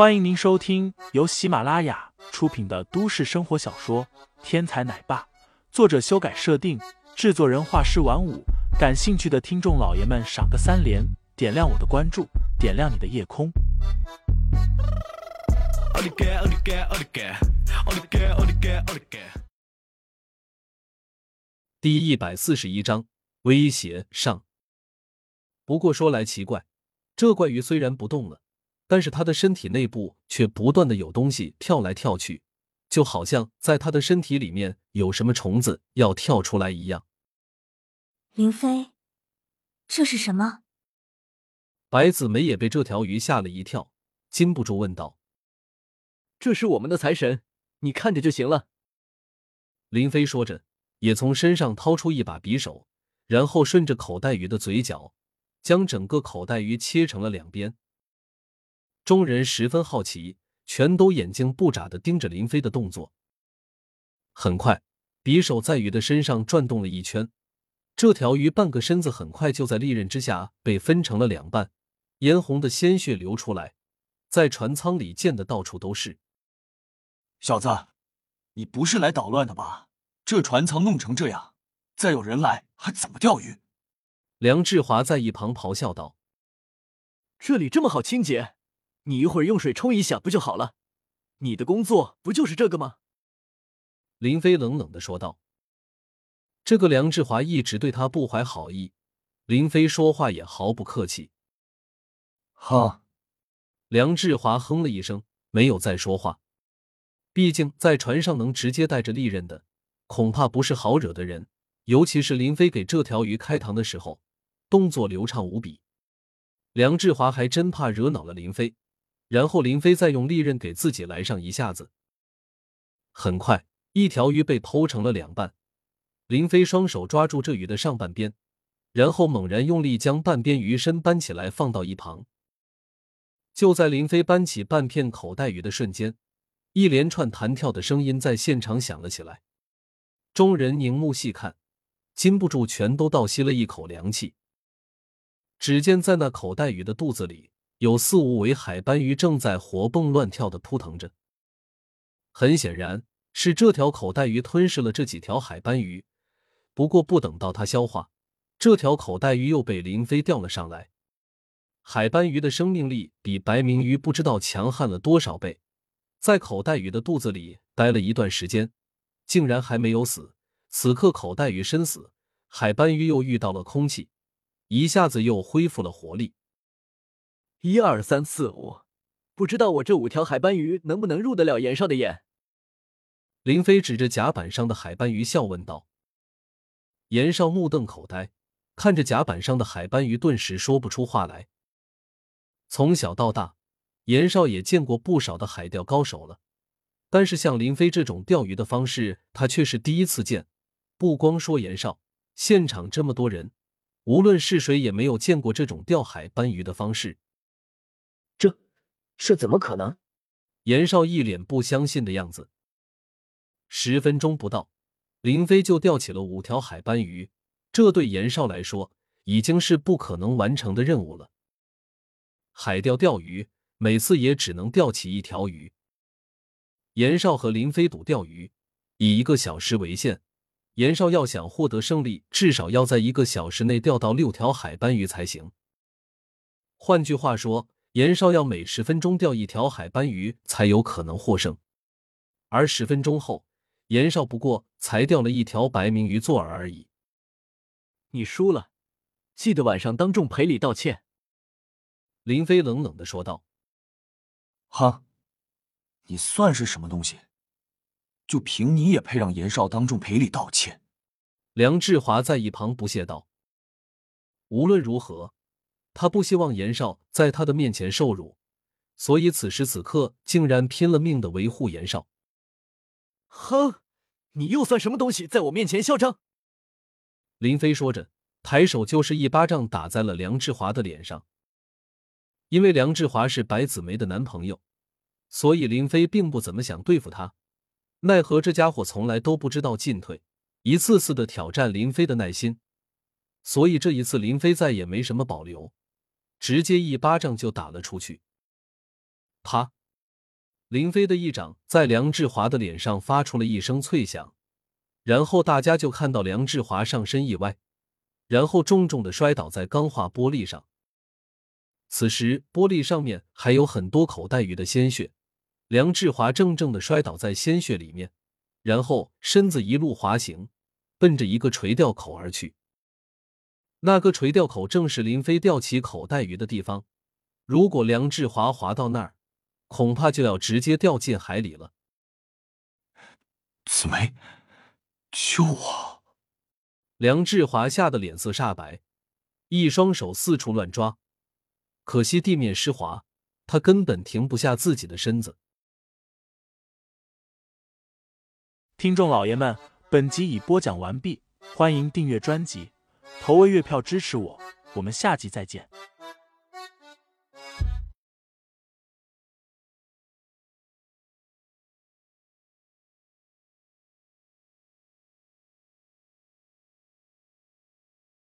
欢迎您收听由喜马拉雅出品的都市生活小说《天才奶爸》，作者修改设定，制作人画师晚舞。感兴趣的听众老爷们，赏个三连，点亮我的关注，点亮你的夜空。第一百四十一章威胁上。不过说来奇怪，这怪鱼虽然不动了。但是他的身体内部却不断的有东西跳来跳去，就好像在他的身体里面有什么虫子要跳出来一样。林飞，这是什么？白子梅也被这条鱼吓了一跳，禁不住问道：“这是我们的财神，你看着就行了。”林飞说着，也从身上掏出一把匕首，然后顺着口袋鱼的嘴角，将整个口袋鱼切成了两边。众人十分好奇，全都眼睛不眨的盯着林飞的动作。很快，匕首在鱼的身上转动了一圈，这条鱼半个身子很快就在利刃之下被分成了两半，嫣红的鲜血流出来，在船舱里溅的到处都是。小子，你不是来捣乱的吧？这船舱弄成这样，再有人来还怎么钓鱼？梁志华在一旁咆哮道：“这里这么好清洁。”你一会儿用水冲一下不就好了？你的工作不就是这个吗？林飞冷冷的说道。这个梁志华一直对他不怀好意，林飞说话也毫不客气。哈，梁志华哼了一声，没有再说话。毕竟在船上能直接带着利刃的，恐怕不是好惹的人。尤其是林飞给这条鱼开膛的时候，动作流畅无比。梁志华还真怕惹恼了林飞。然后林飞再用利刃给自己来上一下子。很快，一条鱼被剖成了两半。林飞双手抓住这鱼的上半边，然后猛然用力将半边鱼身搬起来放到一旁。就在林飞搬起半片口袋鱼的瞬间，一连串弹跳的声音在现场响了起来。众人凝目细看，禁不住全都倒吸了一口凉气。只见在那口袋鱼的肚子里。有四五尾海斑鱼正在活蹦乱跳的扑腾着，很显然是这条口袋鱼吞噬了这几条海斑鱼。不过不等到它消化，这条口袋鱼又被林飞钓了上来。海斑鱼的生命力比白明鱼不知道强悍了多少倍，在口袋鱼的肚子里待了一段时间，竟然还没有死。此刻口袋鱼身死，海斑鱼又遇到了空气，一下子又恢复了活力。一二三四五，不知道我这五条海斑鱼能不能入得了严少的眼？林飞指着甲板上的海斑鱼笑问道。严少目瞪口呆，看着甲板上的海斑鱼，顿时说不出话来。从小到大，严少也见过不少的海钓高手了，但是像林飞这种钓鱼的方式，他却是第一次见。不光说严少，现场这么多人，无论是谁也没有见过这种钓海斑鱼的方式。这怎么可能？严少一脸不相信的样子。十分钟不到，林飞就钓起了五条海斑鱼，这对严少来说已经是不可能完成的任务了。海钓钓鱼，每次也只能钓起一条鱼。严少和林飞赌钓鱼，以一个小时为限。严少要想获得胜利，至少要在一个小时内钓到六条海斑鱼才行。换句话说。严少要每十分钟钓一条海斑鱼才有可能获胜，而十分钟后，严少不过才钓了一条白明鱼做饵而已。你输了，记得晚上当众赔礼道歉。”林飞冷冷的说道。“哈，你算是什么东西？就凭你也配让严少当众赔礼道歉？”梁志华在一旁不屑道。无论如何。他不希望严少在他的面前受辱，所以此时此刻竟然拼了命的维护严少。哼，你又算什么东西，在我面前嚣张？林飞说着，抬手就是一巴掌打在了梁志华的脸上。因为梁志华是白子梅的男朋友，所以林飞并不怎么想对付他。奈何这家伙从来都不知道进退，一次次的挑战林飞的耐心，所以这一次林飞再也没什么保留。直接一巴掌就打了出去，啪！林飞的一掌在梁志华的脸上发出了一声脆响，然后大家就看到梁志华上身一歪，然后重重的摔倒在钢化玻璃上。此时玻璃上面还有很多口袋鱼的鲜血，梁志华怔怔的摔倒在鲜血里面，然后身子一路滑行，奔着一个垂钓口而去。那个垂钓口正是林飞钓起口袋鱼的地方。如果梁志华滑到那儿，恐怕就要直接掉进海里了。紫梅，救我！梁志华吓得脸色煞白，一双手四处乱抓，可惜地面湿滑，他根本停不下自己的身子。听众老爷们，本集已播讲完毕，欢迎订阅专辑，投喂月票支持我，我们下集再见。